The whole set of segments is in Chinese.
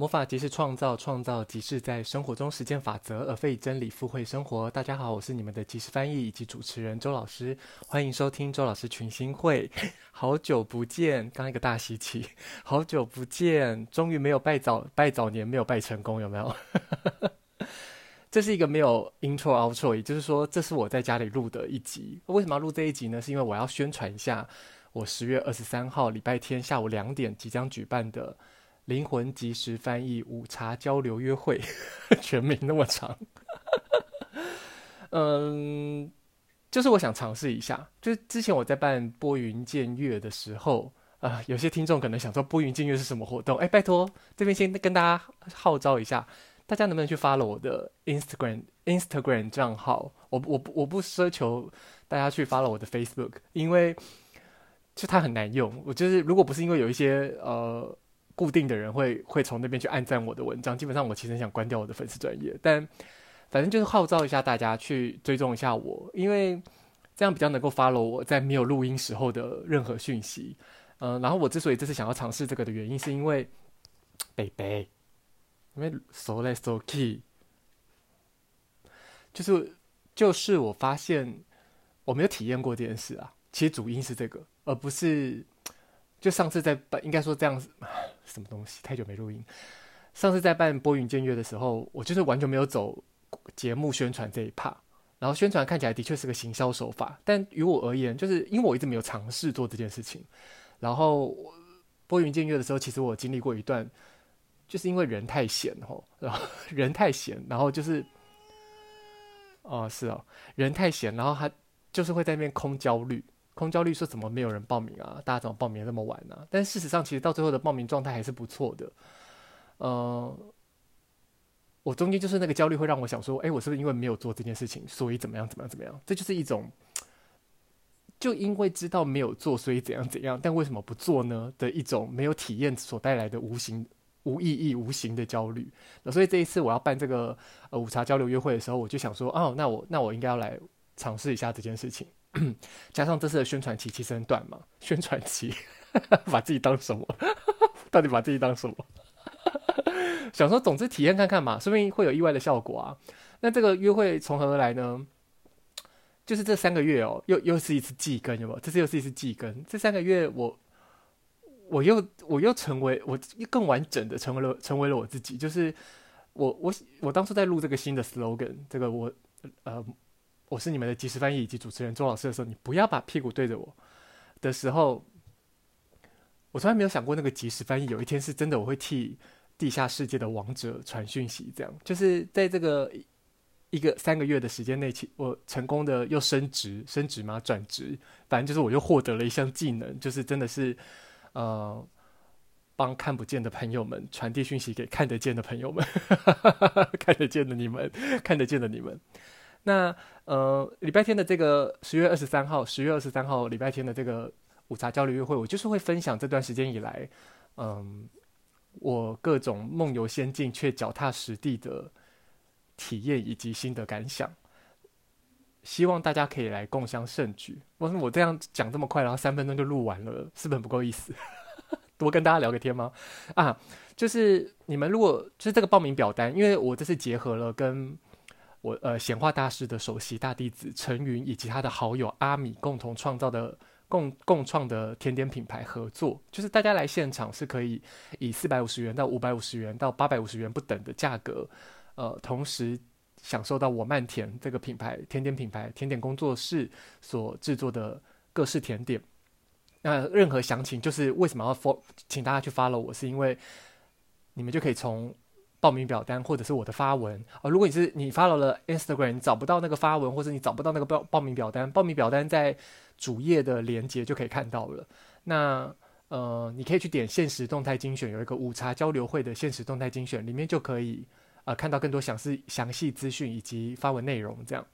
魔法即是创造，创造即是在生活中实践法则，而非真理附会生活。大家好，我是你们的即时翻译以及主持人周老师，欢迎收听周老师群星会。好久不见，刚一个大喜气，好久不见，终于没有拜早拜早年，没有拜成功，有没有？这是一个没有 intro outro，也就是说，这是我在家里录的一集。为什么要录这一集呢？是因为我要宣传一下我十月二十三号礼拜天下午两点即将举办的。灵魂即时翻译午茶交流约会，全名那么长，嗯，就是我想尝试一下。就是之前我在办拨云见月的时候，啊、有些听众可能想说拨云见月是什么活动？哎，拜托，这边先跟大家号召一下，大家能不能去发了我的 Instagram Instagram 账号？我我我不奢求大家去发了我的 Facebook，因为就它很难用。我就是如果不是因为有一些呃。固定的人会会从那边去按赞我的文章，基本上我其实很想关掉我的粉丝专业，但反正就是号召一下大家去追踪一下我，因为这样比较能够 follow 我在没有录音时候的任何讯息。嗯、然后我之所以这次想要尝试这个的原因，是因为北北，因为 so l e so key，就是就是我发现我没有体验过这件事啊，其实主因是这个，而不是。就上次在办，应该说这样子，什么东西？太久没录音。上次在办播云见月的时候，我就是完全没有走节目宣传这一趴。然后宣传看起来的确是个行销手法，但于我而言，就是因为我一直没有尝试做这件事情。然后播云见月的时候，其实我经历过一段，就是因为人太闲吼，然后 人太闲，然后就是，哦，是哦，人太闲，然后他就是会在那边空焦虑。空焦虑说怎么没有人报名啊？大家怎么报名这么晚呢、但事实上，其实到最后的报名状态还是不错的。呃，我中间就是那个焦虑会让我想说，哎，我是不是因为没有做这件事情，所以怎么样怎么样怎么样？这就是一种，就因为知道没有做，所以怎样怎样，但为什么不做呢？的一种没有体验所带来的无形、无意义、无形的焦虑。所以这一次我要办这个呃午茶交流约会的时候，我就想说，哦，那我那我应该要来尝试一下这件事情。加上这次的宣传期其实很短嘛，宣传期把自己当什么？到底把自己当什么？想说，总之体验看看嘛，说不定会有意外的效果啊。那这个约会从何而来呢？就是这三个月哦，又又是一次季更，有没有？这次又是一次季更。这三个月我，我我又我又成为我更完整的成为了成为了我自己。就是我我我当初在录这个新的 slogan，这个我呃。我是你们的即时翻译以及主持人周老师的时候，你不要把屁股对着我的时候，我从来没有想过那个即时翻译有一天是真的，我会替地下世界的王者传讯息。这样就是在这个一个三个月的时间内，我成功的又升职，升职吗？转职，反正就是我又获得了一项技能，就是真的是呃，帮看不见的朋友们传递讯息给看得见的朋友们，看得见的你们，看得见的你们。那呃，礼拜天的这个十月二十三号，十月二十三号礼拜天的这个午茶交流约会，我就是会分享这段时间以来，嗯，我各种梦游仙境却脚踏实地的体验以及心得感想，希望大家可以来共襄盛举。我说我这样讲这么快，然后三分钟就录完了，是不是很不够意思？多跟大家聊个天吗？啊，就是你们如果就是这个报名表单，因为我这是结合了跟。我呃显化大师的首席大弟子陈云以及他的好友阿米共同创造的共共创的甜点品牌合作，就是大家来现场是可以以四百五十元到五百五十元到八百五十元不等的价格，呃，同时享受到我漫甜这个品牌甜点品牌甜点工作室所制作的各式甜点。那任何详情就是为什么要 follow 请大家去 follow 我，是因为你们就可以从。报名表单或者是我的发文啊、如果你是你 follow 了 Instagram，找不到那个发文，或者你找不到那个报报名表单，报名表单在主页的连接就可以看到了。那呃，你可以去点现实动态精选，有一个午茶交流会的现实动态精选，里面就可以呃看到更多详细详细资讯以及发文内容。这样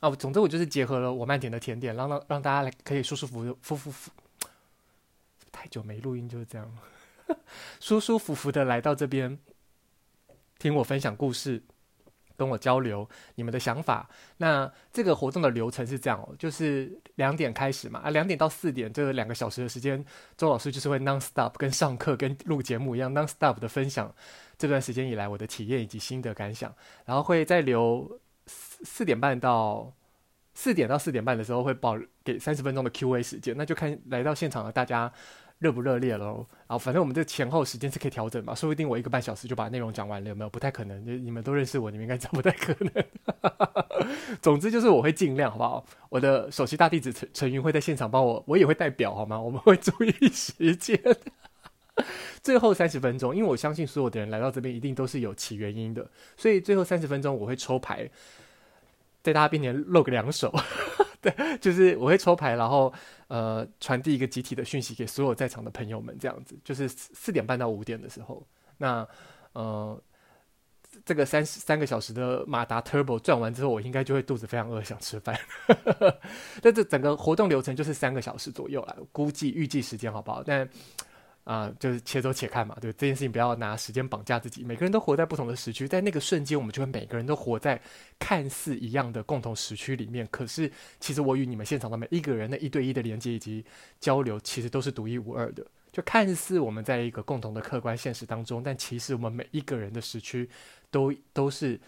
啊，总之我就是结合了我慢点的甜点，让让让大家来可以舒舒服服服服，太久没录音就是这样了，舒舒服服的来到这边。听我分享故事，跟我交流你们的想法。那这个活动的流程是这样哦，就是两点开始嘛，啊，两点到四点这两个小时的时间，周老师就是会 non stop 跟上课跟录节目一样 non stop 的分享这段时间以来我的体验以及心得感想，然后会再留四四点半到四点到四点半的时候会报给三十分钟的 Q&A 时间，那就看来到现场的大家。热不热烈喽？然后反正我们这前后时间是可以调整嘛，说不定我一个半小时就把内容讲完了，有没有？不太可能，就你们都认识我，你们应该知道不太可能。总之就是我会尽量，好不好？我的首席大弟子陈陈云会在现场帮我，我也会带表，好吗？我们会注意时间。最后三十分钟，因为我相信所有的人来到这边一定都是有其原因的，所以最后三十分钟我会抽牌，在大家面前露个两手。对，就是我会抽牌，然后呃传递一个集体的讯息给所有在场的朋友们，这样子。就是四点半到五点的时候，那呃这个三三个小时的马达 Turbo 转完之后，我应该就会肚子非常饿，想吃饭。但这整个活动流程就是三个小时左右啦，估计预计时间好不好？但啊、就是且走且看嘛，对这件事情不要拿时间绑架自己。每个人都活在不同的时区，在那个瞬间，我们就会每个人都活在看似一样的共同时区里面。可是，其实我与你们现场的每一个人的一对一的连接以及交流，其实都是独一无二的。就看似我们在一个共同的客观现实当中，但其实我们每一个人的时区都都是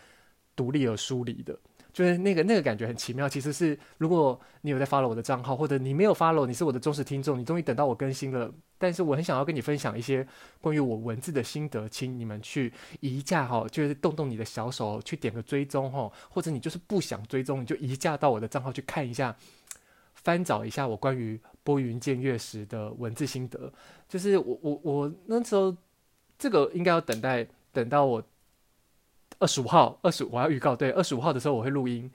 独立而疏离的。就是那个那个感觉很奇妙，其实是如果你有在 follow 我的账号，或者你没有 follow，你是我的忠实听众，你终于等到我更新了。但是我很想要跟你分享一些关于我文字的心得，请你们去移驾哈，就是动动你的小手去点个追踪哈，或者你就是不想追踪，你就移驾到我的账号去看一下，翻找一下我关于拨云见月时的文字心得。就是我我我那时候这个应该要等待等到我。二十五号，二十五我要预告，对，二十五号的时候我会录音。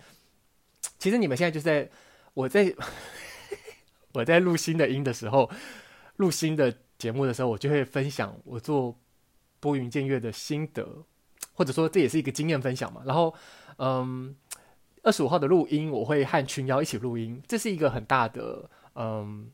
其实你们现在就在我在 我在录新的音的时候，录新的节目的时候，我就会分享我做拨云见月的心得，或者说这也是一个经验分享嘛。然后，嗯，二十五号的录音我会和群瑶一起录音，这是一个很大的嗯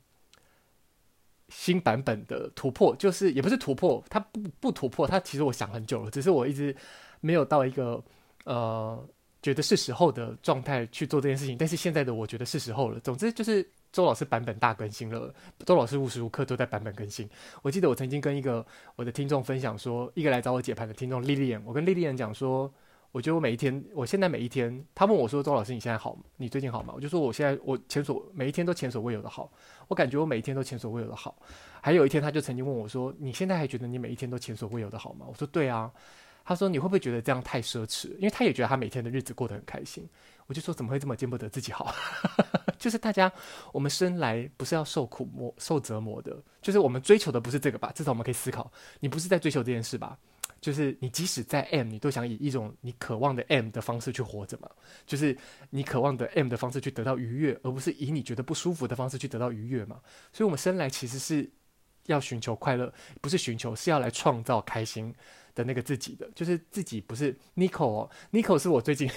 新版本的突破，就是也不是突破，它不不突破，它其实我想很久了，只是我一直。没有到一个呃觉得是时候的状态去做这件事情，但是现在的我觉得是时候了。总之就是周老师版本大更新了，周老师无时无刻都在版本更新。我记得我曾经跟一个我的听众分享说，一个来找我解盘的听众莉莉安，我跟莉莉安讲说，我觉得我每一天，我现在每一天，他问我说，周老师你现在好吗？你最近好吗？我就说我现在我前所每一天都前所未有的好，我感觉我每一天都前所未有的好。还有一天他就曾经问我说，你现在还觉得你每一天都前所未有的好吗？我说对啊。他说：“你会不会觉得这样太奢侈？因为他也觉得他每天的日子过得很开心。”我就说：“怎么会这么见不得自己好？就是大家，我们生来不是要受苦磨、受折磨的。就是我们追求的不是这个吧？至少我们可以思考，你不是在追求这件事吧？就是你即使在 M，你都想以一种你渴望的 M 的方式去活着嘛？就是你渴望的 M 的方式去得到愉悦，而不是以你觉得不舒服的方式去得到愉悦嘛？所以，我们生来其实是要寻求快乐，不是寻求，是要来创造开心。”的那个自己的，就是自己不是 Nico，Nico 是我最近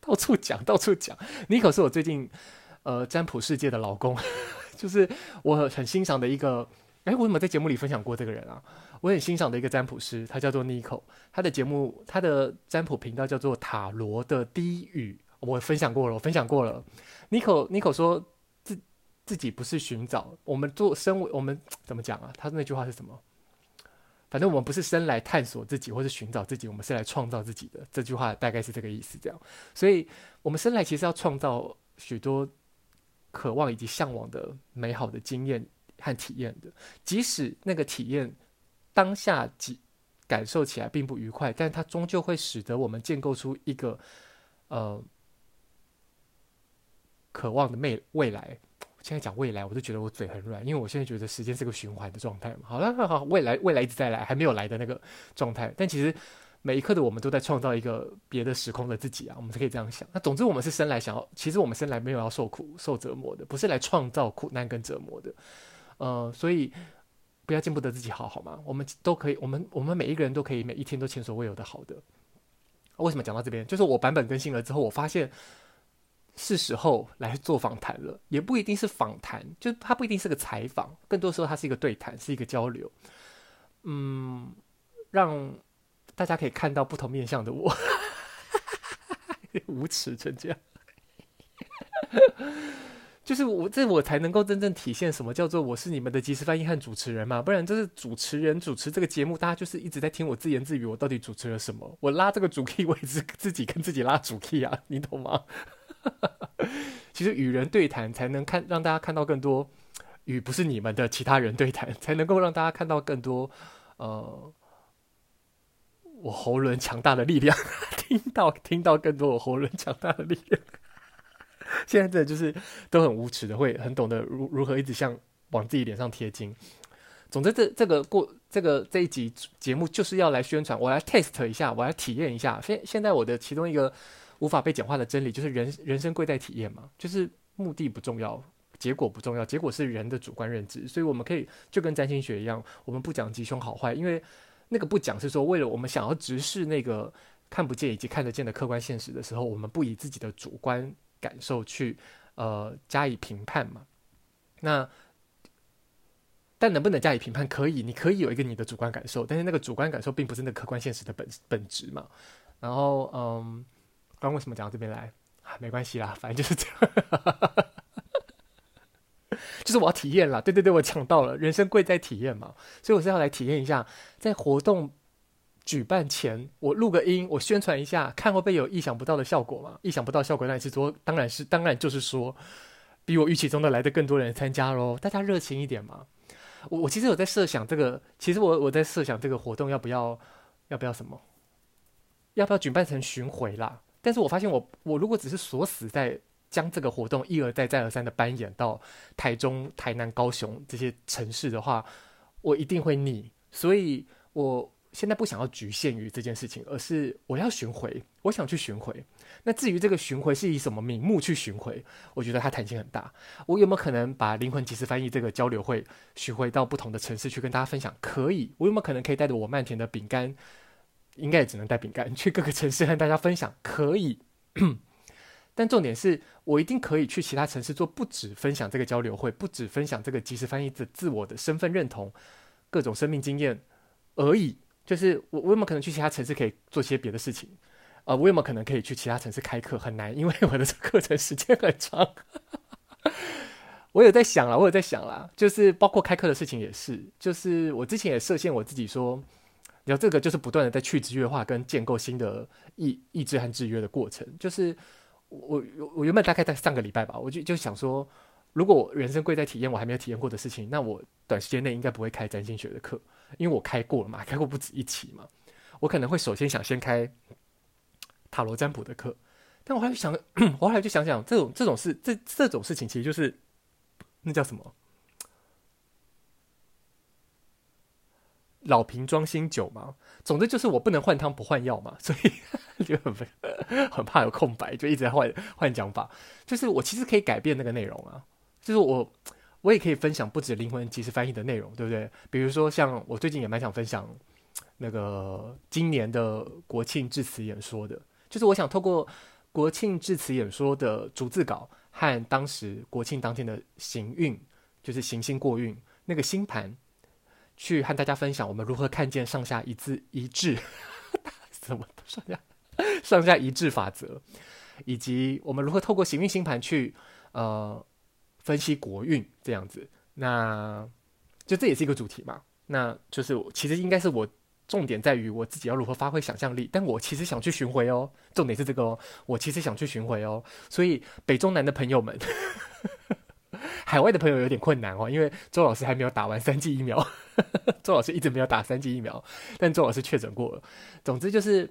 到处讲到处讲，Nico 是我最近 呃占卜世界的老公，就是我很欣赏的一个，哎，我怎么在节目里分享过这个人啊？我很欣赏的一个占卜师，他叫做 Nico，他的节目他的占卜频道叫做塔罗的低语，我分享过了，我分享过了。Nico Nico 说自自己不是寻找，我们做身为我们怎么讲啊？他那句话是什么？反正我们不是生来探索自己或是寻找自己，我们是来创造自己的。这句话大概是这个意思，这样。所以，我们生来其实要创造许多渴望以及向往的美好的经验和体验的，即使那个体验当下几感受起来并不愉快，但它终究会使得我们建构出一个呃渴望的未未来。现在讲未来，我都觉得我嘴很软，因为我现在觉得时间是个循环的状态嘛。好了，好，好，未来，未来一直在来，还没有来的那个状态。但其实每一刻的我们都在创造一个别的时空的自己啊，我们可以这样想。那总之，我们是生来想要，其实我们生来没有要受苦、受折磨的，不是来创造苦难跟折磨的。呃，所以不要见不得自己好，好吗？我们都可以，我们我们每一个人都可以每一天都前所未有的好的。为什么讲到这边？就是我版本更新了之后，我发现。是时候来做访谈了，也不一定是访谈，就它不一定是个采访，更多时候它是一个对谈，是一个交流，嗯，让大家可以看到不同面向的我。无耻成这样。就是我这我才能够真正体现什么叫做我是你们的即时翻译和主持人嘛，不然就是主持人主持这个节目，大家就是一直在听我自言自语，我到底主持了什么？我拉这个主 key，我也是自己跟自己拉主 key 啊，你懂吗？其实与人对谈才能看让大家看到更多，与不是你们的其他人对谈，才能够让大家看到更多，呃，我喉轮强大的力量，听到听到更多我喉轮强大的力量。现在真的就是都很无耻的，会很懂得如如何一直像往自己脸上贴金。总之这，这这个过这个这一集节目就是要来宣传，我来 test 一下，我来体验一下。现现在我的其中一个无法被简化的真理就是人人生贵在体验嘛，就是目的不重要，结果不重要，结果是人的主观认知。所以我们可以就跟占星学一样，我们不讲吉凶好坏，因为那个不讲是说为了我们想要直视那个看不见以及看得见的客观现实的时候，我们不以自己的主观。感受去，呃，加以评判嘛？那但能不能加以评判？可以，你可以有一个你的主观感受，但是那个主观感受并不是那客观现实的本本质嘛。然后，嗯，刚为什么讲到这边来？啊，没关系啦，反正就是这样，就是我要体验啦。对对对，我抢到了，人生贵在体验嘛，所以我是要来体验一下，在活动。举办前，我录个音，我宣传一下，看会不会有意想不到的效果嘛？意想不到效果，那是说，当然是，当然就是说，比我预期中的来的更多人参加喽。大家热情一点嘛。我我其实有在设想这个，其实我我在设想这个活动要不要，要不要什么，要不要举办成巡回啦？但是我发现我我如果只是锁死在将这个活动一而再再而三的搬演到台中、台南、高雄这些城市的话，我一定会腻。所以我。现在不想要局限于这件事情，而是我要巡回，我想去巡回。那至于这个巡回是以什么名目去巡回，我觉得它弹性很大。我有没有可能把灵魂即时翻译这个交流会巡回到不同的城市去跟大家分享？可以。我有没有可能可以带着我漫田的饼干？应该也只能带饼干去各个城市和大家分享。可以。但重点是我一定可以去其他城市做，不止分享这个交流会，不止分享这个即时翻译的自我的身份认同、各种生命经验而已。就是我，我有没有可能去其他城市可以做些别的事情？呃，我有没有可能可以去其他城市开课？很难，因为我的课程时间很长。我有在想啦，我有在想啦，就是包括开课的事情也是。就是我之前也设限我自己说，然后这个就是不断的在去制约化跟建构新的意意志和制约的过程。就是我我原本大概在上个礼拜吧，我就就想说，如果人生贵在体验我还没有体验过的事情，那我短时间内应该不会开占星学的课。因为我开过了嘛，开过不止一期嘛，我可能会首先想先开塔罗占卜的课，但我后来想，我后来就想想，这种这种事，这这种事情其实就是那叫什么？老瓶装新酒嘛。总之就是我不能换汤不换药嘛，所以就很很怕有空白，就一直在换换讲法。就是我其实可以改变那个内容啊，就是我。我也可以分享不止灵魂即时翻译的内容，对不对？比如说，像我最近也蛮想分享那个今年的国庆致辞演说的，就是我想透过国庆致辞演说的逐字稿和当时国庆当天的行运，就是行星过运那个星盘，去和大家分享我们如何看见上下一致一致，什么上下上下一致法则，以及我们如何透过行运星盘去呃。分析国运这样子，那就这也是一个主题嘛。那就是其实应该是我重点在于我自己要如何发挥想象力，但我其实想去巡回哦。重点是这个哦，我其实想去巡回哦。所以北中南的朋友们，海外的朋友有点困难哦，因为周老师还没有打完三剂疫苗，周老师一直没有打三剂疫苗，但周老师确诊过了。总之就是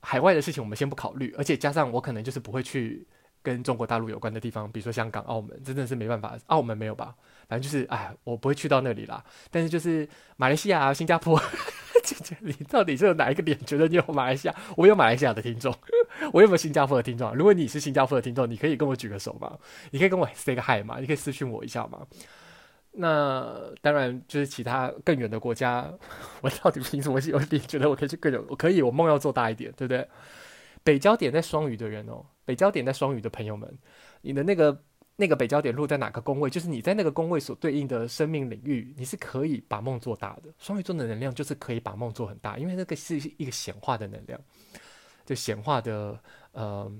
海外的事情我们先不考虑，而且加上我可能就是不会去。跟中国大陆有关的地方，比如说香港、澳门，真的是没办法。澳门没有吧？反正就是，哎，我不会去到那里啦。但是就是马来西亚、新加坡，你到底是有哪一个点觉得你有马来西亚？我有马来西亚的听众，我有没有新加坡的听众？如果你是新加坡的听众，你可以跟我举个手吗？你可以跟我 say 个 hi 吗？你可以私讯我一下吗？那当然，就是其他更远的国家，我到底凭什么有点觉得我可以去更远？我可以，我梦要做大一点，对不对？北交点在双鱼的人哦。北交点在双鱼的朋友们，你的那个那个北焦点落在哪个宫位？就是你在那个宫位所对应的生命领域，你是可以把梦做大的。双鱼座的能量就是可以把梦做很大，因为那个是一个显化的能量。就显化的呃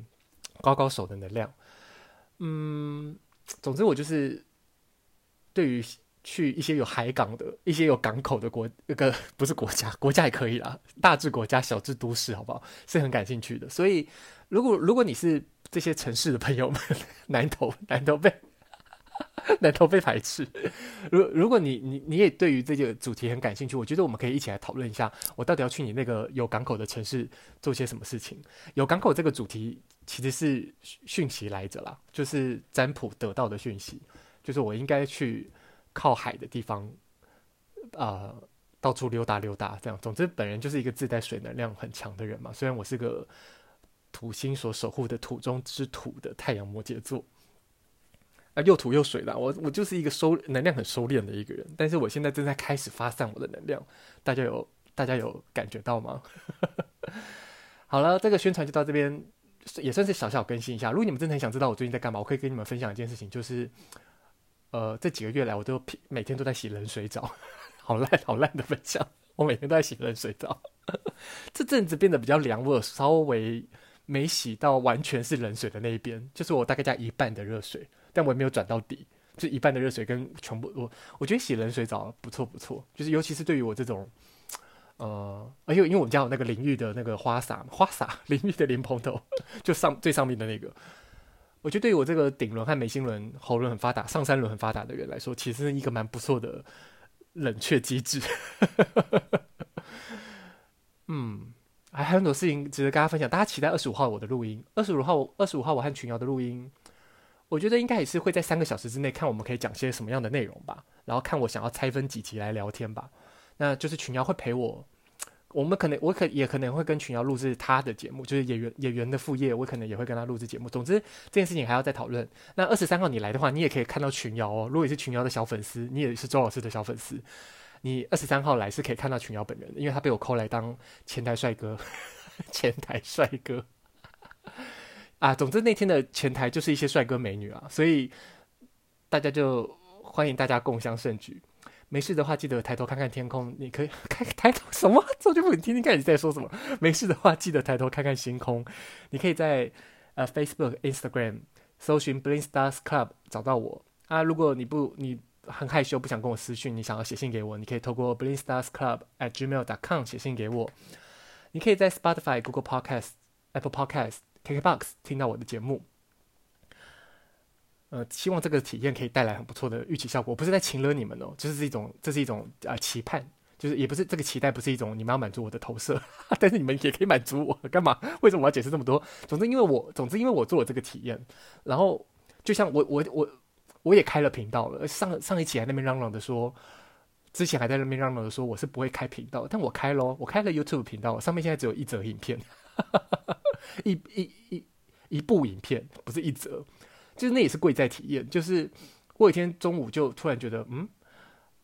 高高手的能量。嗯，总之我就是对于去一些有海港的、一些有港口的国，那个不是国家，国家也可以啦，大至国家，小至都市，好不好？是很感兴趣的。所以，如果如果你是这些城市的朋友们，南投南投被 南投被排斥。如如果你你你也对于这个主题很感兴趣，我觉得我们可以一起来讨论一下，我到底要去你那个有港口的城市做些什么事情？有港口这个主题。其实是讯息来着啦，就是占卜得到的讯息，就是我应该去靠海的地方，啊、呃，到处溜达溜达这样。总之，本人就是一个自带水能量很强的人嘛。虽然我是个土星所守护的土中之土的太阳摩羯座，啊，又土又水啦，我我就是一个收能量很收敛的一个人。但是我现在正在开始发散我的能量，大家有大家有感觉到吗？好了，这个宣传就到这边。也算是小小更新一下。如果你们真的很想知道我最近在干嘛，我可以跟你们分享一件事情，就是，呃，这几个月来我都每天都在洗冷水澡，好烂好烂的分享。我每天都在洗冷水澡，这阵子变得比较凉，我稍微没洗到完全是冷水的那一边，就是我大概加一半的热水，但我也没有转到底，就一半的热水跟全部我我觉得洗冷水澡不错不错，就是尤其是对于我这种。呃，而且因为我们家有那个淋浴的那个花洒，花洒淋浴的淋蓬头，就上最上面的那个，我觉得对于我这个顶轮和眉心轮、喉轮很发达、上三轮很发达的人来说，其实是一个蛮不错的冷却机制。嗯，还有很多事情值得跟大家分享，大家期待二十五号我的录音。二十五号，二十五号我和群瑶的录音，我觉得应该也是会在三个小时之内看我们可以讲些什么样的内容吧，然后看我想要拆分几集来聊天吧。那就是群瑶会陪我，我们可能我可也可能会跟群瑶录制他的节目，就是演员演员的副业，我可能也会跟他录制节目。总之这件事情还要再讨论。那二十三号你来的话，你也可以看到群瑶哦。如果你是群瑶的小粉丝，你也是周老师的小粉丝，你二十三号来是可以看到群瑶本人的，因为他被我 call 来当前台帅哥，前台帅哥啊。总之那天的前台就是一些帅哥美女啊，所以大家就欢迎大家共襄盛举。没事的话，记得抬头看看天空。你可以 开抬头什么？周俊富，你听听看你在说什么。没事的话，记得抬头看看星空。你可以在呃 Facebook、Instagram 搜寻 Bling Stars Club 找到我啊。如果你不你很害羞，不想跟我私讯，你想要写信给我，你可以透过 Bling Stars Club at Gmail dot com 写信给我。你可以在 Spotify、Google Podcast、Apple Podcast、KKBox 听到我的节目。呃，希望这个体验可以带来很不错的预期效果。我不是在情勒你们哦，就是一种，这是一种啊、期盼，就是也不是这个期待，不是一种你们要满足我的投射，但是你们也可以满足我，干嘛？为什么我要解释这么多？总之，因为我，总之因为我做了这个体验，然后就像我，我，我，我也开了频道了。上上一期还在那边嚷嚷的说，之前还在那边嚷嚷的说我是不会开频道，但我开咯，我开了 YouTube 频道，上面现在只有一则影片，一一一一部影片，不是一则。就是那也是贵在体验。就是我有一天中午就突然觉得，嗯，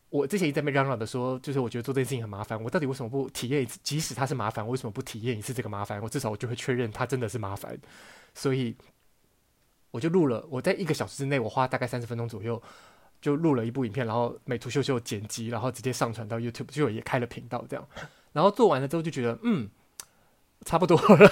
我之前一直在那嚷嚷的说，就是我觉得做这件事情很麻烦。我到底为什么不体验一次？即使它是麻烦，我为什么不体验一次这个麻烦？我至少我就会确认它真的是麻烦。所以我就录了。我在一个小时之内，我花大概三十分钟左右就录了一部影片，然后美图秀秀剪辑，然后直接上传到 YouTube，就也开了频道这样。然后做完了之后就觉得，嗯，差不多了。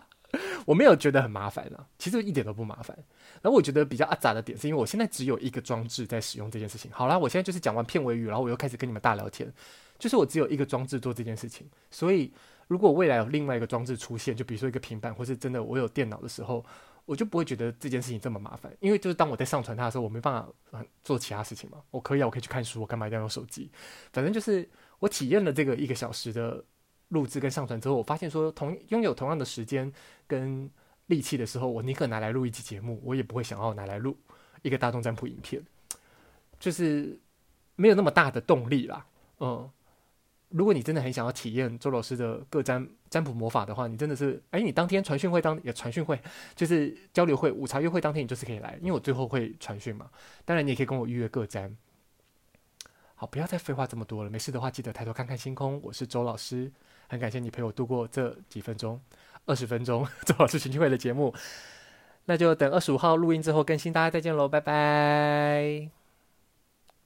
我没有觉得很麻烦啊，其实一点都不麻烦。然后我觉得比较阿杂的点是因为我现在只有一个装置在使用这件事情。好啦，我现在就是讲完片尾语，然后我又开始跟你们大聊天，就是我只有一个装置做这件事情。所以如果未来有另外一个装置出现，就比如说一个平板，或是真的我有电脑的时候，我就不会觉得这件事情这么麻烦。因为就是当我在上传它的时候，我没办法做其他事情嘛。我可以啊，我可以去看书，我干嘛一定要用手机？反正就是我体验了这个一个小时的。录制跟上传之后，我发现说同拥有同样的时间跟力气的时候，我宁可拿来录一期节目，我也不会想要拿来录一个大众占卜影片，就是没有那么大的动力啦。嗯，如果你真的很想要体验周老师的各占占卜魔法的话，你真的是哎，你当天传讯会当也传讯会，就是交流会午茶约会当天，你就是可以来，因为我最后会传讯嘛。当然，你也可以跟我预约个占。好，不要再废话这么多了。没事的话，记得抬头看看星空。我是周老师。很感谢你陪我度过这几分钟，二十分钟，周老师群聚会的节目，那就等二十五号录音之后更新，大家再见喽，拜拜。